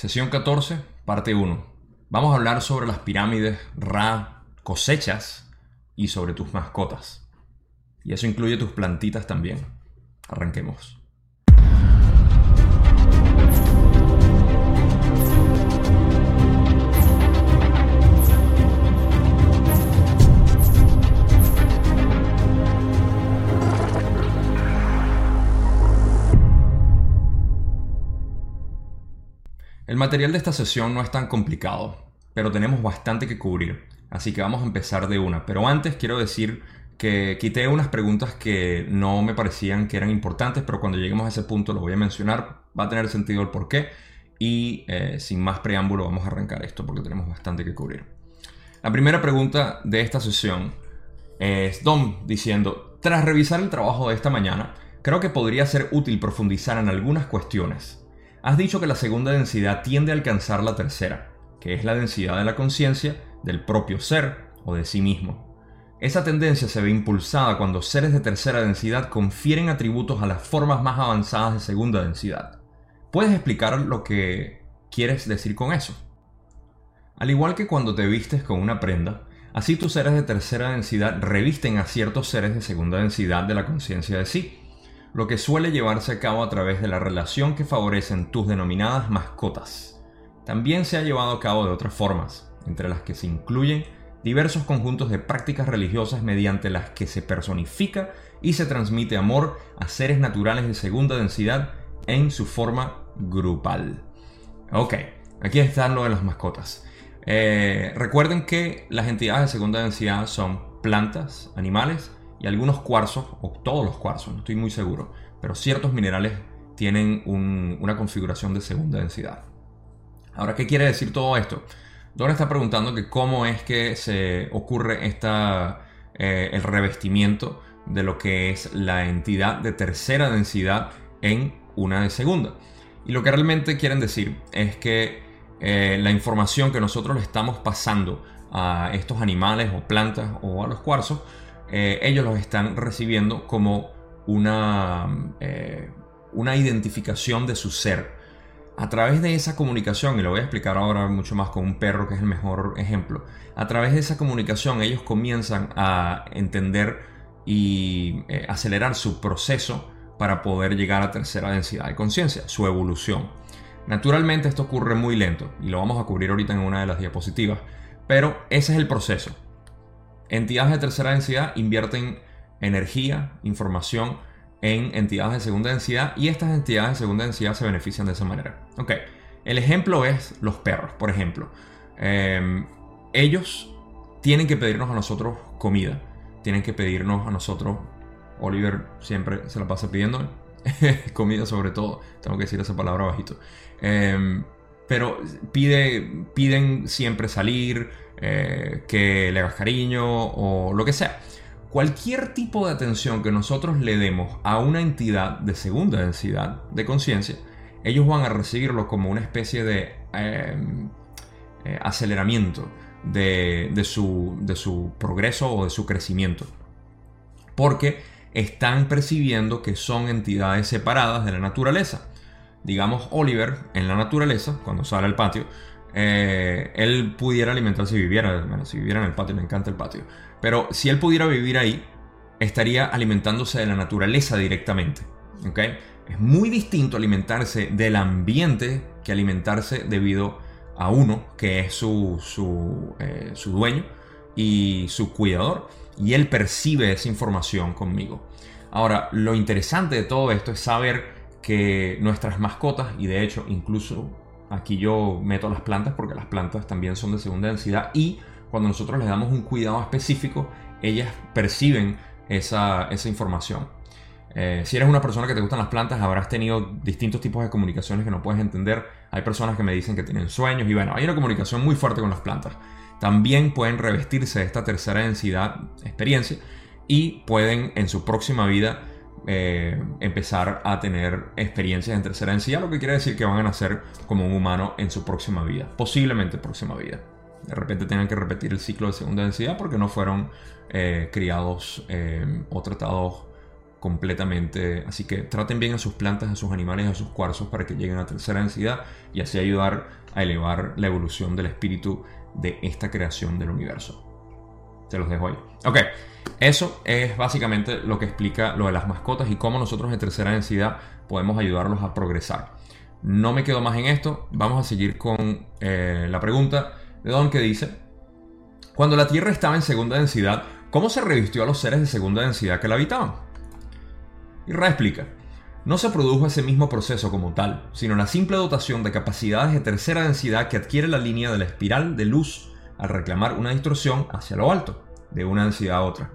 Sesión 14, parte 1. Vamos a hablar sobre las pirámides, Ra, cosechas y sobre tus mascotas. Y eso incluye tus plantitas también. Arranquemos. El material de esta sesión no es tan complicado, pero tenemos bastante que cubrir, así que vamos a empezar de una. Pero antes quiero decir que quité unas preguntas que no me parecían que eran importantes, pero cuando lleguemos a ese punto lo voy a mencionar, va a tener sentido el por qué. Y eh, sin más preámbulo vamos a arrancar esto porque tenemos bastante que cubrir. La primera pregunta de esta sesión es Dom diciendo, tras revisar el trabajo de esta mañana, creo que podría ser útil profundizar en algunas cuestiones Has dicho que la segunda densidad tiende a alcanzar la tercera, que es la densidad de la conciencia del propio ser o de sí mismo. Esa tendencia se ve impulsada cuando seres de tercera densidad confieren atributos a las formas más avanzadas de segunda densidad. ¿Puedes explicar lo que quieres decir con eso? Al igual que cuando te vistes con una prenda, así tus seres de tercera densidad revisten a ciertos seres de segunda densidad de la conciencia de sí lo que suele llevarse a cabo a través de la relación que favorecen tus denominadas mascotas. También se ha llevado a cabo de otras formas, entre las que se incluyen diversos conjuntos de prácticas religiosas mediante las que se personifica y se transmite amor a seres naturales de segunda densidad en su forma grupal. Ok, aquí están lo de las mascotas. Eh, recuerden que las entidades de segunda densidad son plantas, animales, y algunos cuarzos, o todos los cuarzos, no estoy muy seguro, pero ciertos minerales tienen una configuración de segunda densidad. Ahora, ¿qué quiere decir todo esto? Don está preguntando que cómo es que se ocurre esta, eh, el revestimiento de lo que es la entidad de tercera densidad en una de segunda. Y lo que realmente quieren decir es que eh, la información que nosotros le estamos pasando a estos animales o plantas o a los cuarzos eh, ellos los están recibiendo como una, eh, una identificación de su ser. A través de esa comunicación, y lo voy a explicar ahora mucho más con un perro que es el mejor ejemplo, a través de esa comunicación ellos comienzan a entender y eh, acelerar su proceso para poder llegar a tercera densidad de conciencia, su evolución. Naturalmente esto ocurre muy lento y lo vamos a cubrir ahorita en una de las diapositivas, pero ese es el proceso. Entidades de tercera densidad invierten energía, información en entidades de segunda densidad y estas entidades de segunda densidad se benefician de esa manera. Ok, el ejemplo es los perros, por ejemplo. Em, ellos tienen que pedirnos a nosotros comida, tienen que pedirnos a nosotros, Oliver siempre se la pasa pidiendo comida sobre todo, tengo que decir esa palabra bajito. Em, pero pide, piden siempre salir, eh, que le hagas cariño o lo que sea. Cualquier tipo de atención que nosotros le demos a una entidad de segunda densidad de conciencia, ellos van a recibirlo como una especie de em, eh, aceleramiento de, su, de su progreso o de su crecimiento. Porque están percibiendo que son entidades separadas de la naturaleza. Digamos, Oliver en la naturaleza, cuando sale al patio, eh, él pudiera alimentarse si viviera, si viviera en el patio, me encanta el patio, pero si él pudiera vivir ahí, estaría alimentándose de la naturaleza directamente. ¿okay? Es muy distinto alimentarse del ambiente que alimentarse debido a uno, que es su, su, eh, su dueño y su cuidador, y él percibe esa información conmigo. Ahora, lo interesante de todo esto es saber que nuestras mascotas, y de hecho incluso Aquí yo meto las plantas porque las plantas también son de segunda densidad y cuando nosotros les damos un cuidado específico, ellas perciben esa, información. Eh, si eres una persona que te gustan las plantas, habrás tenido distintos tipos de comunicaciones que no puedes entender. Hay personas que me dicen que tienen sueños y bueno, hay una comunicación muy fuerte con las plantas. También pueden revestirse de esta tercera densidad experiencia y pueden en su próxima vida eh, empezar a tener experiencias en tercera densidad, lo que quiere decir que van a nacer como un humano en su próxima vida, posiblemente próxima vida. De repente tengan que repetir el ciclo de segunda densidad porque no fueron eh, criados eh, o tratados completamente. Así que traten bien a sus plantas, a sus animales, a sus cuarzos para que lleguen a tercera densidad y así ayudar a elevar la evolución del espíritu de esta creación del universo. Se los dejo ahí. Ok, eso es básicamente lo que explica lo de las mascotas y cómo nosotros en tercera densidad podemos ayudarlos a progresar. No me quedo más en esto, vamos a seguir con eh, la pregunta de Don que dice, cuando la Tierra estaba en segunda densidad, ¿cómo se revistió a los seres de segunda densidad que la habitaban? Y Ra explica, no se produjo ese mismo proceso como tal, sino la simple dotación de capacidades de tercera densidad que adquiere la línea de la espiral de luz al reclamar una distorsión hacia lo alto, de una densidad a otra.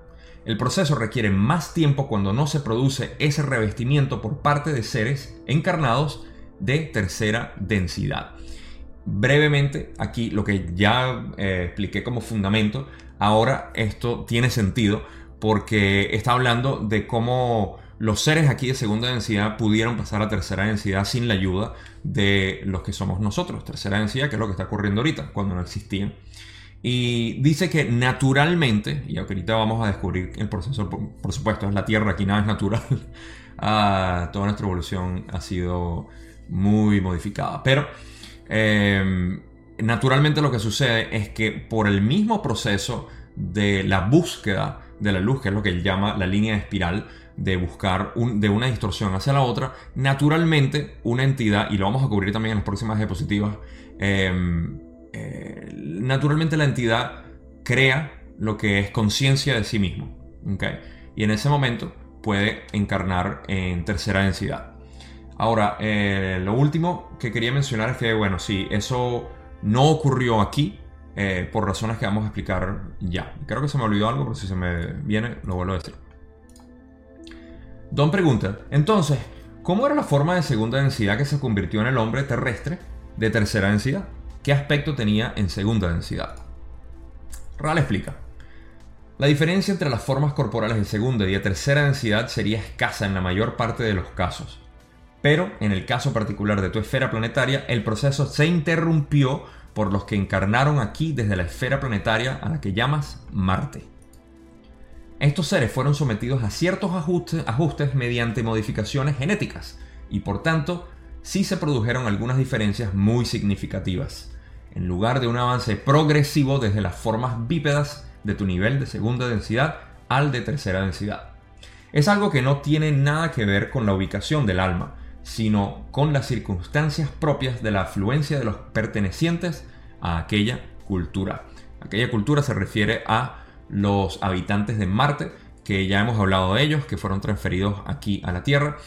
El proceso requiere más tiempo cuando no se produce ese revestimiento por parte de seres encarnados de tercera densidad. Brevemente, aquí lo que ya eh, expliqué como fundamento, ahora esto tiene sentido porque está hablando de cómo los seres aquí de segunda densidad pudieron pasar a tercera densidad sin la ayuda de los que somos nosotros. Tercera densidad, que es lo que está ocurriendo ahorita, cuando no existían. Y dice que naturalmente, y ahorita vamos a descubrir el proceso, por, supuesto, es la Tierra, aquí nada es natural. Ah, toda nuestra evolución ha sido muy modificada. Pero em, naturalmente lo que sucede es que por el mismo proceso de la búsqueda de la luz, que es lo que él llama la línea espiral, de buscar de una distorsión hacia la otra, naturalmente una entidad, y lo vamos a cubrir también en las próximas diapositivas, em, eh, naturalmente la entidad crea lo que es conciencia de sí mismo. Y en ese momento puede encarnar en tercera densidad. Ahora, eh, lo último que quería mencionar es que, bueno, sí, eso no ocurrió aquí, eh, por razones que vamos a explicar ya. Creo que se me olvidó algo, pero si se me viene, lo vuelvo a decir. Don pregunta, entonces, ¿cómo era la forma de segunda densidad que se convirtió en el hombre terrestre de tercera densidad? ¿Qué aspecto tenía en segunda densidad? Ral explica. La diferencia entre las formas corporales de segunda y de tercera densidad sería escasa en la mayor parte de los casos. Pero en el caso particular de tu esfera planetaria, el proceso se interrumpió por los que encarnaron aquí desde la esfera planetaria a la que llamas Marte. Estos seres fueron sometidos a ciertos ajustes, mediante modificaciones genéticas y por tanto sí se produjeron algunas diferencias muy significativas. En lugar de un avance progresivo desde las formas bípedas de tu nivel de segunda densidad al de tercera densidad. Es algo que no tiene nada que ver con la ubicación del alma, sino con las circunstancias propias de la afluencia de los pertenecientes a aquella cultura. Aquella cultura se refiere a los habitantes de Marte, que ya hemos hablado de ellos, que fueron transferidos aquí a la Tierra.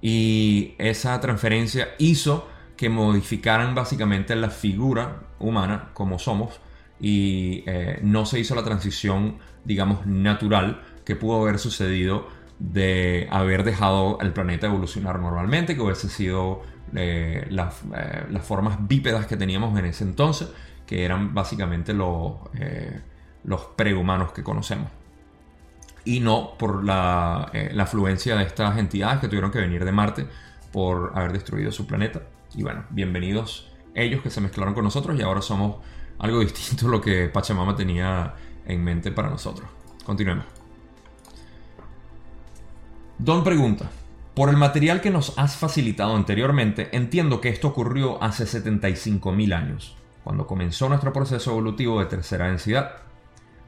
Y esa transferencia hizo que modificaran básicamente la figura humana como somos y eh, no se hizo la transición, digamos, natural que pudo haber sucedido de haber dejado el planeta evolucionar normalmente, que hubiese sido eh, las, eh, las, formas bípedas que teníamos en ese entonces, que eran básicamente los los prehumanos que conocemos. Y no por la, la, afluencia de estas entidades que tuvieron que venir de Marte por haber destruido su planeta. Y bueno, bienvenidos ellos que se mezclaron con nosotros y ahora somos algo distinto a lo que Pachamama tenía en mente para nosotros. Continuemos. Don pregunta, por el material que nos has facilitado anteriormente, entiendo que esto ocurrió hace 75.000 años, cuando comenzó nuestro proceso evolutivo de tercera densidad.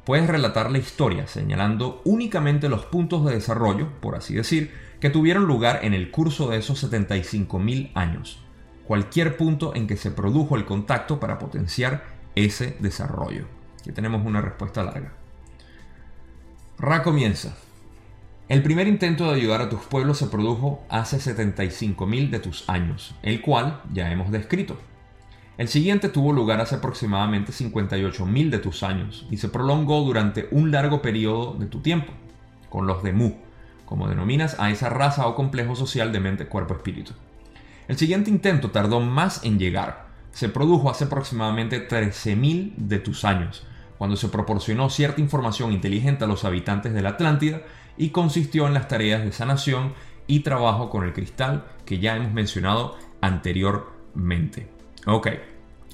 Puedes relatar la historia señalando únicamente los puntos de desarrollo, por así decir, que tuvieron lugar en el curso de esos 75.000 años. Cualquier punto en que se produjo el contacto para potenciar ese desarrollo. Aquí tenemos una respuesta larga. Ra comienza. El primer intento de ayudar a tus pueblos se produjo hace 75.000 de tus años, el cual ya hemos descrito. El siguiente tuvo lugar hace aproximadamente 58.000 de tus años y se prolongó durante un largo periodo de tu tiempo, con los de Mu, como denominas a esa raza o complejo social de mente, cuerpo, espíritu. El siguiente intento tardó más en llegar. Se produjo hace aproximadamente 13.000 de tus años, cuando se proporcionó cierta información inteligente a los habitantes de la Atlántida y consistió en las tareas de sanación y trabajo con el cristal que ya hemos mencionado anteriormente. Ok,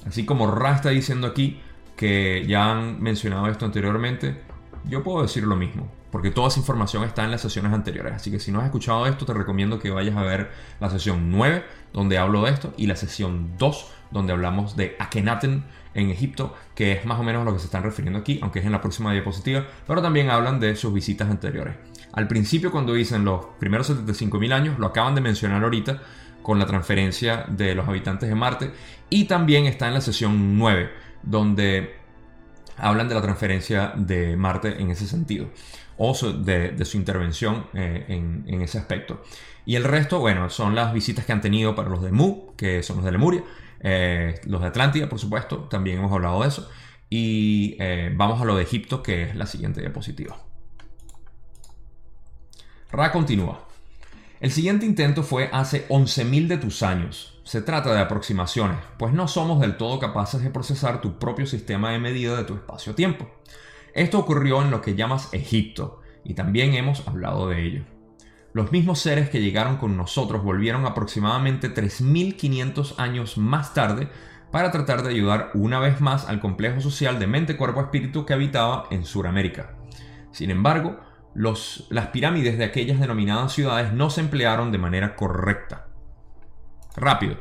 así como Ra está diciendo aquí que ya han mencionado esto anteriormente, yo puedo decir lo mismo, porque toda esa información está en las sesiones anteriores. Así que si no has escuchado esto, te recomiendo que vayas a ver la sesión 9, donde hablo de esto, y la sesión 2, donde hablamos de Akhenaten en Egipto, que es más o menos a lo que se están refiriendo aquí, aunque es en la próxima diapositiva, pero también hablan de sus visitas anteriores. Al principio, cuando dicen los primeros 75.000 años, lo acaban de mencionar ahorita con la transferencia de los habitantes de Marte, y también está en la sesión 9, donde hablan de la transferencia de Marte en ese sentido, o de, su intervención eh, en, ese aspecto. Y el resto, bueno, son las visitas que han tenido para los de Mu, que son los de Lemuria, eh, los de Atlántida, por supuesto, también hemos hablado de eso. Y eh, vamos a lo de Egipto, que es la siguiente diapositiva. Ra continúa. El siguiente intento fue hace 11.000 de tus años. Se trata de aproximaciones, pues no somos del todo capaces de procesar tu propio sistema de medida de tu espacio-tiempo. Esto ocurrió en lo que llamas Egipto, y también hemos hablado de ello. Los mismos seres que llegaron con nosotros volvieron aproximadamente 3.500 años más tarde para tratar de ayudar una vez más al complejo social de mente-cuerpo-espíritu que habitaba en Sudamérica. Sin embargo, las pirámides de aquellas denominadas ciudades no se emplearon de manera correcta. Rápido.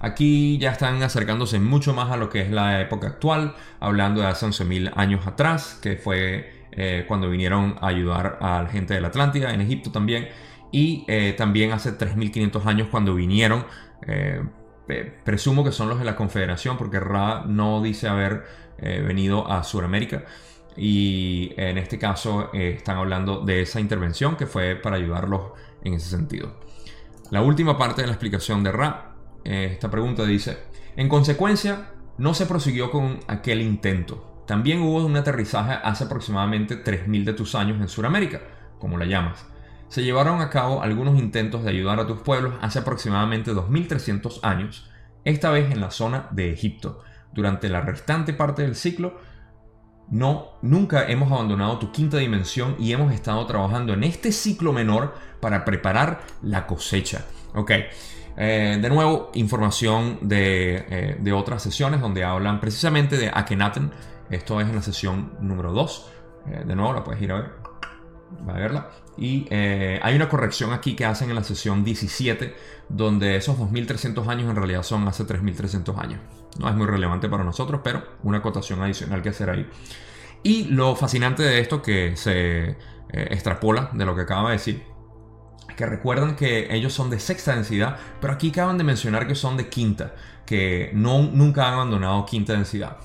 Aquí ya están acercándose mucho más a lo que es la época actual, hablando de hace 11.000 años atrás, que fue eh, cuando vinieron a ayudar a la gente de la Atlántida, en Egipto también, y eh, también hace 3.500 años cuando vinieron, eh, presumo que son los de la Confederación, porque Ra no dice haber venido a Sudamérica, y en este caso están hablando de esa intervención que fue para ayudarlos en ese sentido. La última parte de la explicación de Ra, esta pregunta dice, en consecuencia, no se prosiguió con aquel intento también hubo un aterrizaje hace aproximadamente 3.000 de tus años en Sudamérica, como la llamas. Se llevaron a cabo algunos intentos de ayudar a tus pueblos hace aproximadamente 2.300 años, esta vez en la zona de Egipto. Durante la restante parte del ciclo, no, nunca hemos abandonado tu quinta dimensión y hemos estado trabajando en este ciclo menor para preparar la cosecha. Ok, eh, de nuevo, información de, eh, de, otras sesiones donde hablan precisamente de Akhenaten, esto es en la sesión número 2. Eh, de nuevo, la puedes ir a ver. Va a verla. Y hay una corrección aquí que hacen en la sesión 17, donde esos 2300 años en realidad son hace 3300 años. No es muy relevante para nosotros, pero una acotación adicional que hacer ahí. Y lo fascinante de esto que se extrapola de lo que acaba de decir, que recuerdan que ellos son de sexta densidad, pero aquí acaban de mencionar que son de quinta, que no, nunca han abandonado quinta densidad.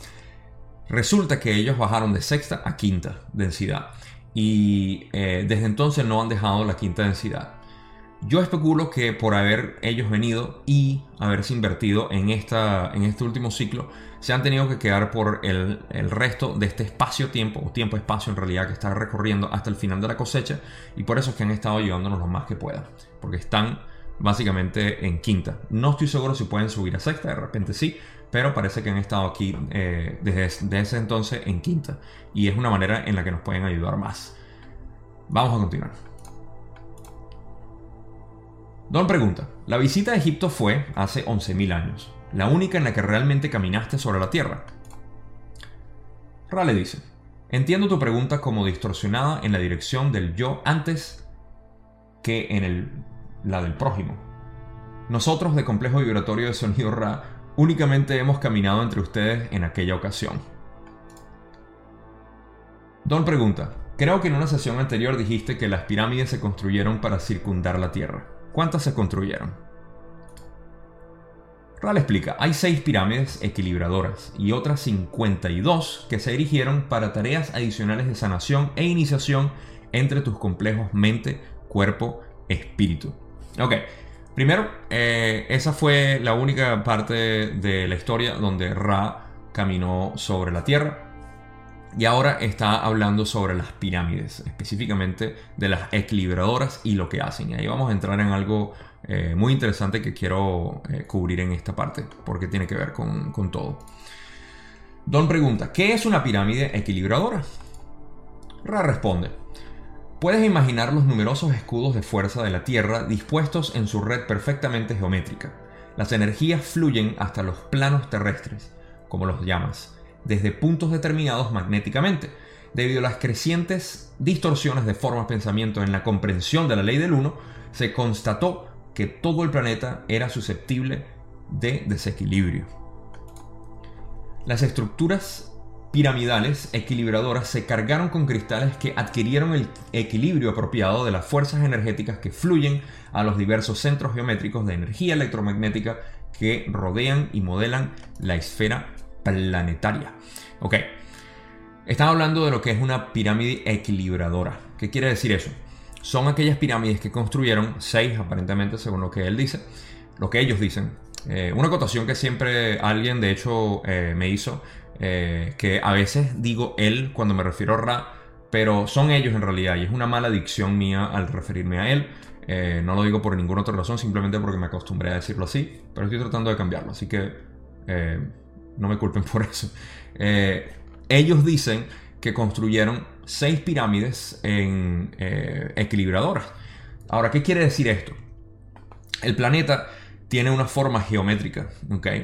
Resulta que ellos bajaron de sexta a quinta densidad y eh, desde entonces no han dejado la quinta densidad. Yo especulo que por haber ellos venido y haberse invertido en, esta, en este último ciclo, se han tenido que quedar por el, el resto de este espacio-tiempo, o tiempo-espacio en realidad, que está recorriendo hasta el final de la cosecha, y por eso es que han estado ayudándonos lo más que puedan, porque están básicamente en quinta. No estoy seguro si pueden subir a sexta, de repente sí, pero parece que han estado aquí eh, desde, ese entonces en quinta. Y es una manera en la que nos pueden ayudar más. Vamos a continuar. Don pregunta, la visita a Egipto fue hace 11.000 años, la única en la que realmente caminaste sobre la Tierra. Rale dice, entiendo tu pregunta como distorsionada en la dirección del yo antes que en el, la del prójimo. Nosotros de complejo vibratorio de sonido Ra Únicamente hemos caminado entre ustedes en aquella ocasión. Don pregunta, creo que en una sesión anterior dijiste que las pirámides se construyeron para circundar la Tierra. ¿Cuántas se construyeron? Ral explica, hay seis pirámides equilibradoras y otras 52 que se erigieron para tareas adicionales de sanación e iniciación entre tus complejos mente, cuerpo, espíritu. Ok, Primero, eh, esa fue la única parte de la historia donde Ra caminó sobre la Tierra. Y ahora está hablando sobre las pirámides, específicamente de las equilibradoras y lo que hacen. Y ahí vamos a entrar en algo eh, muy interesante que quiero eh, cubrir en esta parte, porque tiene que ver con, con todo. Don pregunta, ¿qué es una pirámide equilibradora? Ra responde, Puedes imaginar los numerosos escudos de fuerza de la Tierra dispuestos en su red perfectamente geométrica. Las energías fluyen hasta los planos terrestres, como los llamas, desde puntos determinados magnéticamente. debido a las crecientes distorsiones de formas pensamiento en la comprensión de la ley del uno, se constató que todo el planeta era susceptible de desequilibrio. Las estructuras piramidales equilibradoras se cargaron con cristales que adquirieron el equilibrio apropiado de las fuerzas energéticas que fluyen a los diversos centros geométricos de energía electromagnética que rodean y modelan la esfera planetaria. Ok, están hablando de lo que es una pirámide equilibradora. ¿Qué quiere decir eso? Son aquellas pirámides que construyeron, seis aparentemente según lo que él dice, lo que ellos dicen. Eh, una acotación que siempre alguien de hecho eh, me hizo, eh, que a veces digo él cuando me refiero a Ra, pero son ellos en realidad y es una mala dicción mía al referirme a él. no lo digo por ninguna otra razón, simplemente porque me acostumbré a decirlo así, pero estoy tratando de cambiarlo, así que no me culpen por eso. ellos dicen que construyeron seis pirámides en eh, equilibradoras. Ahora, ¿qué quiere decir esto? El planeta tiene una forma geométrica,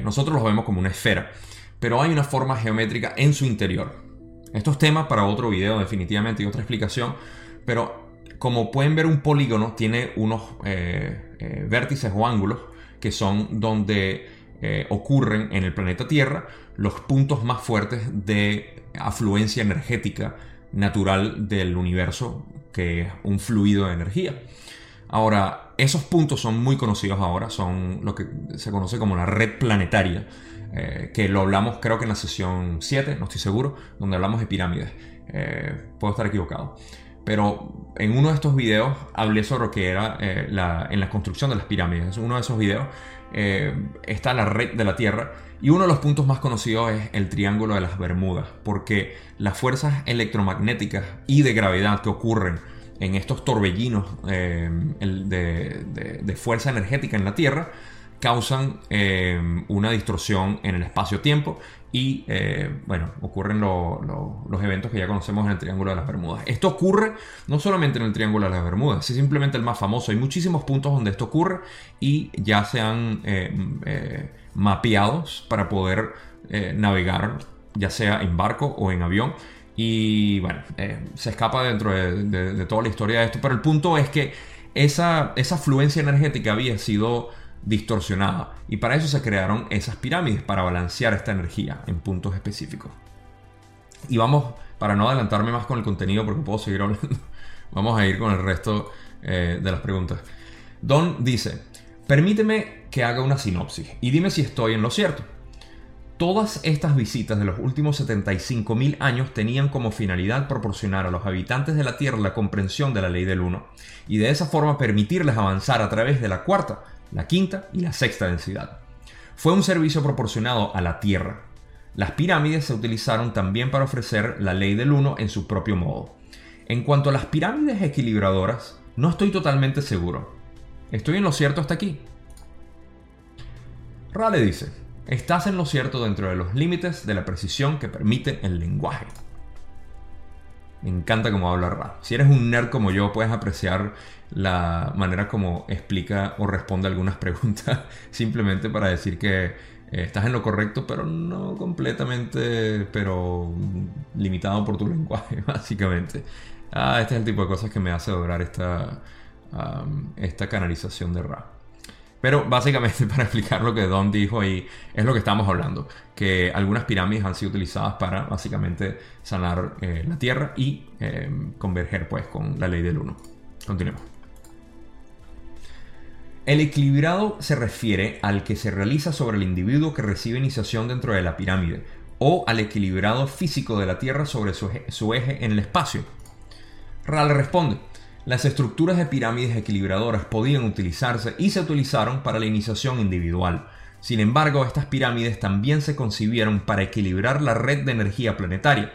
Nosotros lo vemos como una esfera, pero hay una forma geométrica en su interior. Esto es tema para otro video definitivamente y otra explicación, pero como pueden ver un polígono tiene unos eh, eh, vértices o ángulos que son donde ocurren en el planeta Tierra los puntos más fuertes de afluencia energética natural del universo, que es un fluido de energía. Ahora, esos puntos son muy conocidos ahora, son lo que se conoce como la red planetaria, eh, que lo hablamos creo que en la sesión 7, no estoy seguro, donde hablamos de pirámides. Eh, puedo estar equivocado. Pero en uno de estos videos hablé sobre lo que era eh, la, en la construcción de las pirámides. En uno de esos videos está la red de la Tierra y uno de los puntos más conocidos es el Triángulo de las Bermudas, porque las fuerzas electromagnéticas y de gravedad que ocurren en estos torbellinos eh, de, fuerza energética en la Tierra causan eh, una distorsión en el espacio-tiempo y eh, bueno, ocurren los eventos que ya conocemos en el Triángulo de las Bermudas. Esto ocurre no solamente en el Triángulo de las Bermudas, es simplemente el más famoso. Hay muchísimos puntos donde esto ocurre y ya se han mapeados para poder eh, navegar, ya sea en barco o en avión. Y bueno, eh, se escapa dentro de, toda la historia de esto, pero el punto es que esa, esa fluencia energética había sido distorsionada y para eso se crearon esas pirámides, para balancear esta energía en puntos específicos. Y vamos, para no adelantarme más con el contenido porque puedo seguir hablando, vamos a ir con el resto eh, de las preguntas. Don dice, Permíteme que haga una sinopsis y dime si estoy en lo cierto. Todas estas visitas de los últimos 75.000 años tenían como finalidad proporcionar a los habitantes de la Tierra la comprensión de la ley del uno y de esa forma permitirles avanzar a través de la cuarta, la quinta y la sexta densidad. Fue un servicio proporcionado a la Tierra. Las pirámides se utilizaron también para ofrecer la ley del uno en su propio modo. En cuanto a las pirámides equilibradoras, no estoy totalmente seguro. ¿Estoy en lo cierto hasta aquí? Rale dice, estás en lo cierto dentro de los límites de la precisión que permite el lenguaje. Me encanta cómo habla Ra. Si eres un nerd como yo, puedes apreciar la manera como explica o responde algunas preguntas, simplemente para decir que eh, estás en lo correcto, pero no completamente, pero limitado por tu lenguaje, básicamente. Ah, este es el tipo de cosas que me hace adorar esta, esta canalización de Ra. Pero básicamente para explicar lo que Don dijo ahí es lo que estamos hablando, que algunas pirámides han sido utilizadas para básicamente sanar eh, la Tierra y em, converger pues con la ley del uno. Continuemos. El equilibrado se refiere al que se realiza sobre el individuo que recibe iniciación dentro de la pirámide o al equilibrado físico de la Tierra sobre su eje, su eje en el espacio. Ral responde, las estructuras de pirámides equilibradoras podían utilizarse y se utilizaron para la iniciación individual. Sin embargo, estas pirámides también se concibieron para equilibrar la red de energía planetaria,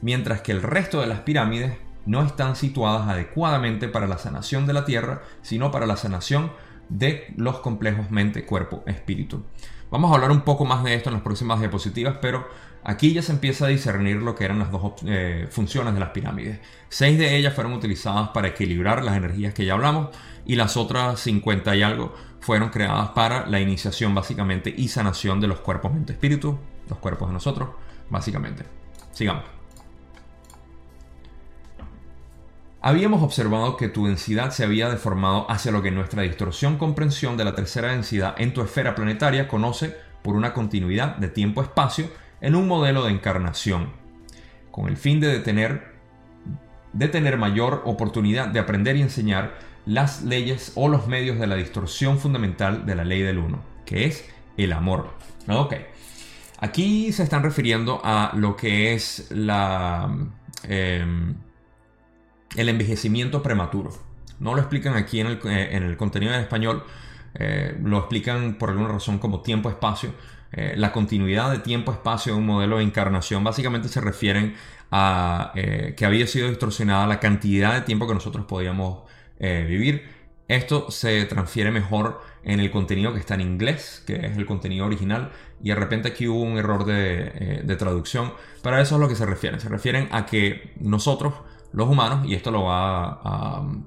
mientras que el resto de las pirámides no están situadas adecuadamente para la sanación de la Tierra, sino para la sanación de los complejos mente, cuerpo, espíritu. Vamos a hablar un poco más de esto en las próximas diapositivas, pero Aquí ya se empieza a discernir lo que eran las dos eh, funciones de las pirámides. Seis de ellas fueron utilizadas para equilibrar las energías que ya hablamos y las otras 50 y algo fueron creadas para la iniciación básicamente y sanación de los cuerpos mente espíritu, los cuerpos de nosotros, básicamente. Sigamos. Habíamos observado que tu densidad se había deformado hacia lo que nuestra distorsión comprensión de la tercera densidad en tu esfera planetaria conoce por una continuidad de tiempo-espacio en un modelo de encarnación, con el fin de detener, de tener mayor oportunidad de aprender y enseñar las leyes o los medios de la distorsión fundamental de la ley del uno, que es el amor. Ok. Aquí se están refiriendo a lo que es la... Em, el envejecimiento prematuro. No lo explican aquí en el, eh, contenido en español, eh, lo explican por alguna razón como tiempo-espacio. Eh, la continuidad de tiempo-espacio de un modelo de encarnación básicamente se refieren a que había sido distorsionada la cantidad de tiempo que nosotros podíamos vivir. Esto se transfiere mejor en el contenido que está en inglés, que es el contenido original, y de repente aquí hubo un error de, de traducción. Para eso es lo que se refieren. Se refieren a que nosotros los humanos, y esto lo va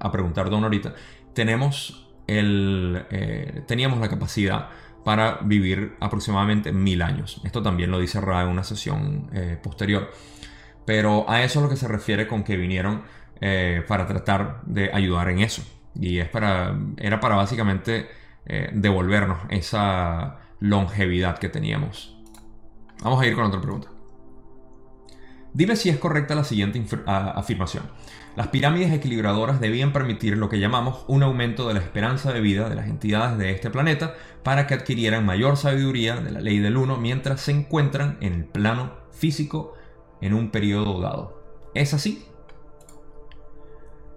a, preguntar Don ahorita, tenemos el, eh, teníamos la capacidad para vivir aproximadamente mil años. Esto también lo dice Ra en una sesión eh, posterior. Pero a eso es lo que se refiere con que vinieron eh, para tratar de ayudar en eso. Y es para, era para básicamente devolvernos esa longevidad que teníamos. Vamos a ir con otra pregunta. Dime si es correcta la siguiente afirmación. Las pirámides equilibradoras debían permitir lo que llamamos un aumento de la esperanza de vida de las entidades de este planeta para que adquirieran mayor sabiduría de la ley del uno mientras se encuentran en el plano físico en un periodo dado. ¿Es así?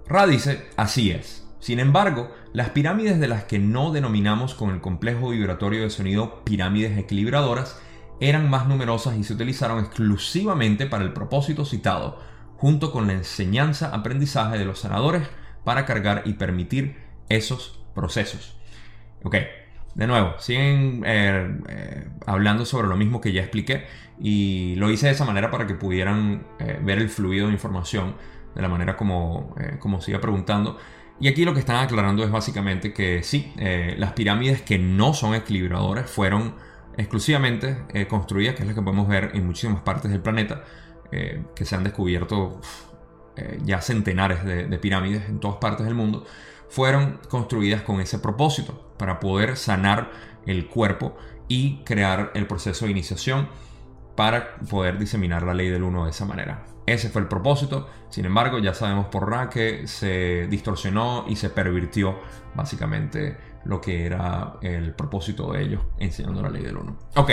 Ra dice, así es. Sin embargo, las pirámides de las que no denominamos con el complejo vibratorio de sonido pirámides equilibradoras eran más numerosas y se utilizaron exclusivamente para el propósito citado, junto con la enseñanza-aprendizaje de los sanadores para cargar y permitir esos procesos. Ok, de nuevo, siguen eh, eh, hablando sobre lo mismo que ya expliqué y lo hice de esa manera para que pudieran eh, ver el fluido de información de la manera como, como siga preguntando. Y aquí lo que están aclarando es básicamente que sí, las pirámides que no son equilibradoras fueron exclusivamente construidas, que es la que podemos ver en muchísimas partes del planeta, eh, que se han descubierto eh, ya centenares de, pirámides en todas partes del mundo, fueron construidas con ese propósito, para poder sanar el cuerpo y crear el proceso de iniciación para poder diseminar la ley del uno de esa manera. Ese fue el propósito, sin embargo ya sabemos por Ra que se distorsionó y se pervirtió básicamente lo que era el propósito de ellos enseñando la ley del 1. Ok,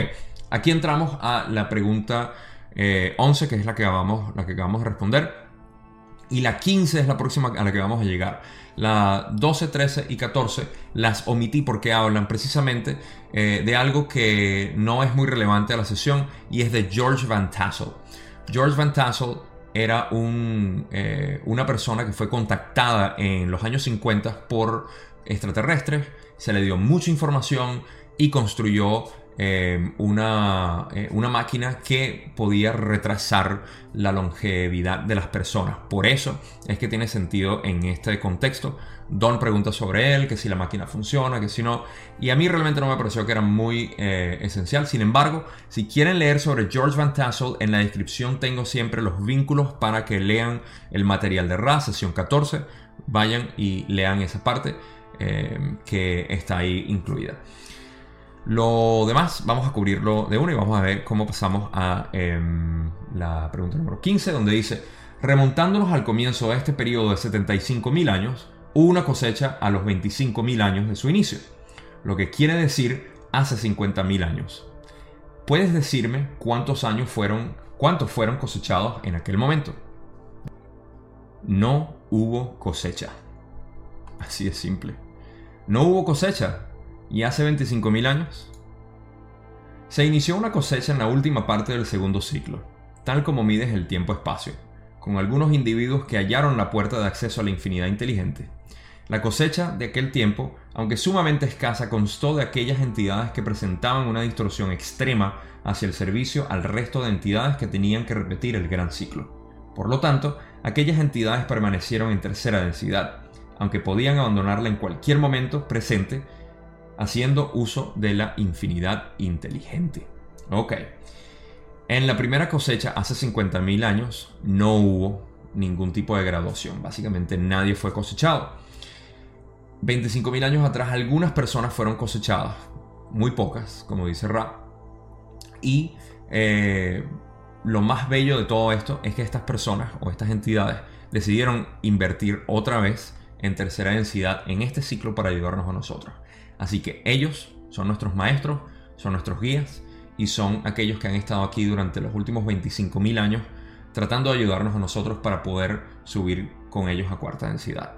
aquí entramos a la pregunta 11, eh, que es la que, vamos, la que acabamos de responder. Y la 15 es la próxima a la que vamos a llegar. La 12, 13 y 14 las omití porque hablan precisamente eh, de algo que no es muy relevante a la sesión y es de George Van Tassel. George Van Tassel era un, eh, una persona que fue contactada en los años 50 por extraterrestres se le dio mucha información y construyó eh, una, eh, una, máquina que podía retrasar la longevidad de las personas. Por eso es que tiene sentido en este contexto. Don pregunta sobre él, que si la máquina funciona, que si no. Y a mí realmente no me pareció que era muy eh, esencial. Sin embargo, si quieren leer sobre George Van Tassel, en la descripción tengo siempre los vínculos para que lean el material de RA, sesión 14. Vayan y lean esa parte. Eh, que está ahí incluida. Lo demás vamos a cubrirlo de uno y vamos a ver cómo pasamos a em, la pregunta número 15, donde dice, remontándonos al comienzo de este periodo de 75.000 años, hubo una cosecha a los 25.000 años de su inicio, lo que quiere decir hace 50.000 años. ¿Puedes decirme cuántos años fueron, cuántos fueron cosechados en aquel momento? No hubo cosecha. Así de simple. No hubo cosecha. ¿Y hace 25.000 años? Se inició una cosecha en la última parte del segundo ciclo, tal como mides el tiempo-espacio, con algunos individuos que hallaron la puerta de acceso a la infinidad inteligente. La cosecha de aquel tiempo, aunque sumamente escasa, constó de aquellas entidades que presentaban una distorsión extrema hacia el servicio al resto de entidades que tenían que repetir el gran ciclo. Por lo tanto, aquellas entidades permanecieron en tercera densidad, aunque podían abandonarla en cualquier momento presente, haciendo uso de la infinidad inteligente. Ok. En la primera cosecha, hace 50.000 años, no hubo ningún tipo de graduación. Básicamente nadie fue cosechado. 25.000 años atrás algunas personas fueron cosechadas, muy pocas, como dice Ra. Y eh, lo más bello de todo esto es que estas personas o estas entidades decidieron invertir otra vez en tercera densidad en este ciclo para ayudarnos a nosotros. Así que ellos son nuestros maestros, son nuestros guías y son aquellos que han estado aquí durante los últimos 25.000 años tratando de ayudarnos a nosotros para poder subir con ellos a cuarta densidad.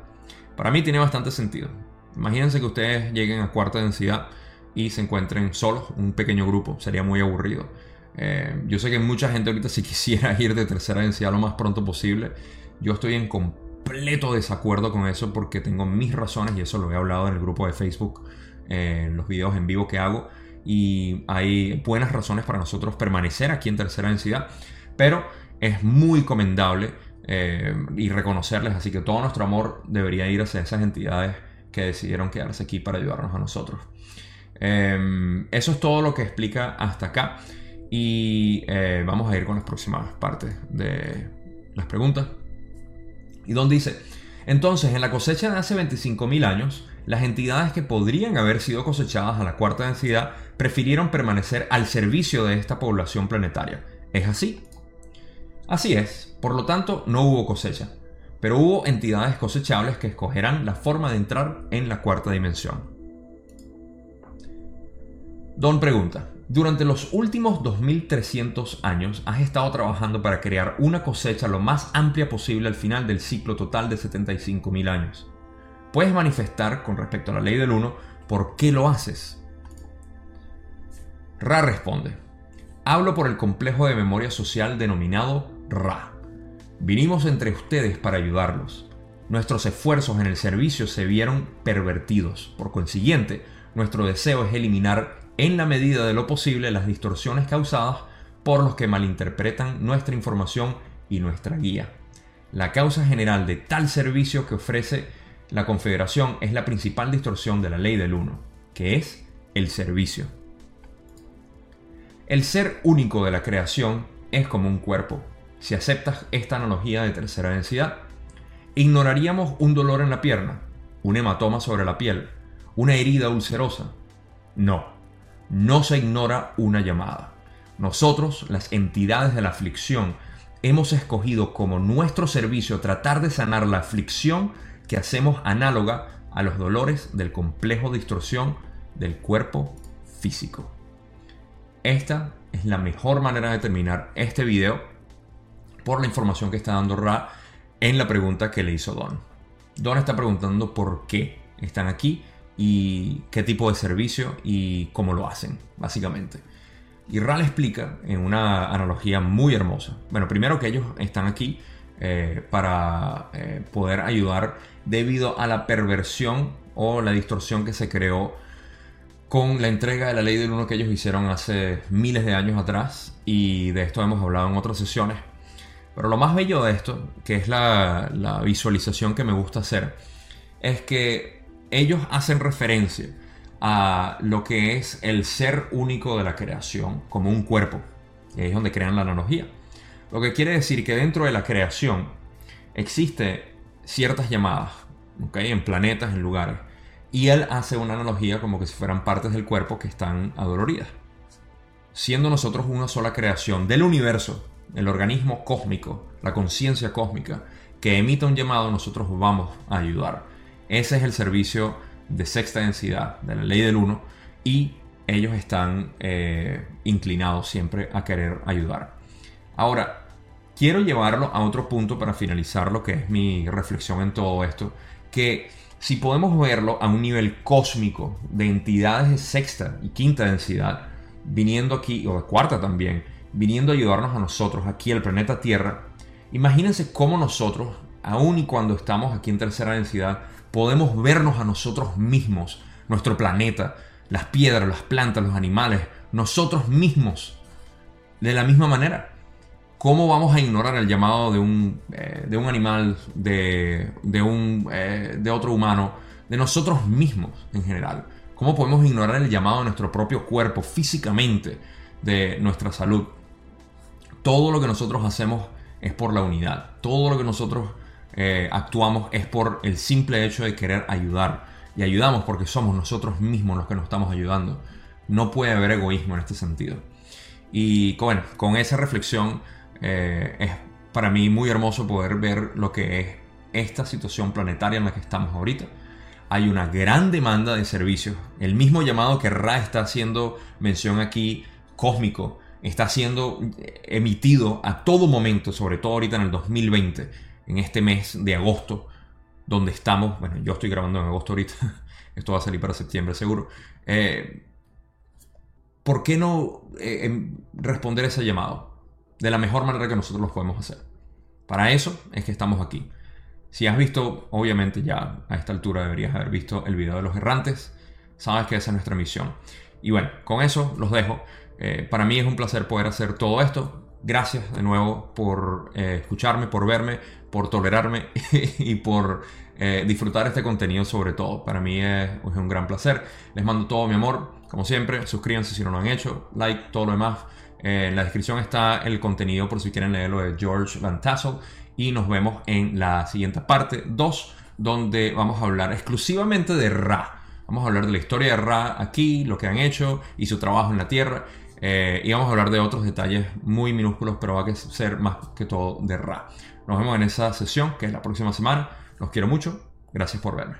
Para mí tiene bastante sentido. Imagínense que ustedes lleguen a cuarta densidad y se encuentren solos, un pequeño grupo, sería muy aburrido. Eh, yo sé que mucha gente ahorita si quisiera ir de tercera densidad lo más pronto posible. Yo estoy en completo desacuerdo con eso porque tengo mis razones y eso lo he hablado en el grupo de Facebook, eh, en los videos en vivo que hago. Y hay buenas razones para nosotros permanecer aquí en tercera densidad, pero es muy comendable eh, y reconocerles. Así que todo nuestro amor debería ir hacia esas entidades que decidieron quedarse aquí para ayudarnos a nosotros. Em, eso es todo lo que explica hasta acá. Y eh, vamos a ir con las próximas partes de las preguntas. Y Don dice, entonces en la cosecha de hace 25.000 años, las entidades que podrían haber sido cosechadas a la cuarta densidad prefirieron permanecer al servicio de esta población planetaria. ¿Es así? Así es, por lo tanto no hubo cosecha, pero hubo entidades cosechables que escogerán la forma de entrar en la cuarta dimensión. Don pregunta, durante los últimos 2300 años has estado trabajando para crear una cosecha lo más amplia posible al final del ciclo total de 75.000 años. ¿Puedes manifestar con respecto a la ley del 1 por qué lo haces? Ra responde, hablo por el complejo de memoria social denominado Ra. Vinimos entre ustedes para ayudarlos. Nuestros esfuerzos en el servicio se vieron pervertidos. Por consiguiente, nuestro deseo es eliminar en la medida de lo posible las distorsiones causadas por los que malinterpretan nuestra información y nuestra guía. La causa general de tal servicio que ofrece la Confederación es la principal distorsión de la ley del uno, que es el servicio. El ser único de la creación es como un cuerpo. Si aceptas esta analogía de tercera densidad, ignoraríamos un dolor en la pierna, un hematoma sobre la piel, una herida ulcerosa. No, no se ignora una llamada. Nosotros, las entidades de la aflicción, hemos escogido como nuestro servicio tratar de sanar la aflicción que hacemos análoga a los dolores del complejo de distorsión del cuerpo físico. Esta es la mejor manera de terminar este video por la información que está dando Ra en la pregunta que le hizo Don. Don está preguntando por qué están aquí y qué tipo de servicio y cómo lo hacen, básicamente. Y Ral explica en una analogía muy hermosa. Bueno, primero que ellos están aquí eh, para eh, poder ayudar debido a la perversión o la distorsión que se creó con la entrega de la ley del uno que ellos hicieron hace miles de años atrás y de esto hemos hablado en otras sesiones. Pero lo más bello de esto, que es la visualización que me gusta hacer, es que ellos hacen referencia a lo que es el ser único de la creación, como un cuerpo. Y ahí es donde crean la analogía. Lo que quiere decir que dentro de la creación existe ciertas llamadas, en planetas, en lugares. Y él hace una analogía como que si fueran partes del cuerpo que están adoloridas. Siendo nosotros una sola creación del universo, el organismo cósmico, la conciencia cósmica, que emite un llamado, nosotros vamos a ayudar. Ese es el servicio de sexta densidad de la ley del 1 y ellos están eh, inclinados siempre a querer ayudar. Ahora, quiero llevarlo a otro punto para finalizar lo que es mi reflexión en todo esto, que si podemos verlo a un nivel cósmico de entidades de sexta y quinta densidad, viniendo aquí, o de cuarta también, viniendo a ayudarnos a nosotros aquí, el planeta Tierra, imagínense cómo nosotros, aun y cuando estamos aquí en tercera densidad, podemos vernos a nosotros mismos, nuestro planeta, las piedras, las plantas, los animales, nosotros mismos, de la misma manera. ¿Cómo vamos a ignorar el llamado de un, eh, de un animal, de, de, un, eh, de otro humano, de nosotros mismos en general? ¿Cómo podemos ignorar el llamado de nuestro propio cuerpo físicamente, de nuestra salud? Todo lo que nosotros hacemos es por la unidad. Todo lo que nosotros eh, actuamos es por el simple hecho de querer ayudar. Y ayudamos porque somos nosotros mismos los que nos estamos ayudando. No puede haber egoísmo en este sentido. Y con esa reflexión eh, es para mí muy hermoso poder ver lo que es esta situación planetaria en la que estamos ahorita. Hay una gran demanda de servicios. El mismo llamado que Ra está haciendo mención aquí, cósmico, está siendo emitido a todo momento, sobre todo ahorita en el 2020, en este mes de agosto, donde estamos, bueno, yo estoy grabando en agosto ahorita, esto va a salir para septiembre seguro. Eh, ¿Por qué no eh, em, responder ese llamado? De la mejor manera que nosotros lo podemos hacer. Para eso es que estamos aquí. Si has visto, obviamente ya a esta altura deberías haber visto el video de los errantes, sabes que esa es nuestra misión. Y bueno, con eso los dejo. Eh, para mí es un placer poder hacer todo esto. Gracias de nuevo por eh, escucharme, por verme, por tolerarme y por eh, disfrutar este contenido sobre todo. Para mí es, un gran placer. Les mando todo mi amor. Como siempre, suscríbanse si no lo han hecho. Like, todo lo demás. en la descripción está el contenido por si quieren leerlo de George Tassel. Y nos vemos en la siguiente parte 2, donde vamos a hablar exclusivamente de Ra. Vamos a hablar de la historia de Ra aquí, lo que han hecho y su trabajo en la Tierra. Eh, y vamos a hablar de otros detalles muy minúsculos, pero va a ser más que todo de RA. Nos vemos en esa sesión, que es la próxima semana. Los quiero mucho. Gracias por verme.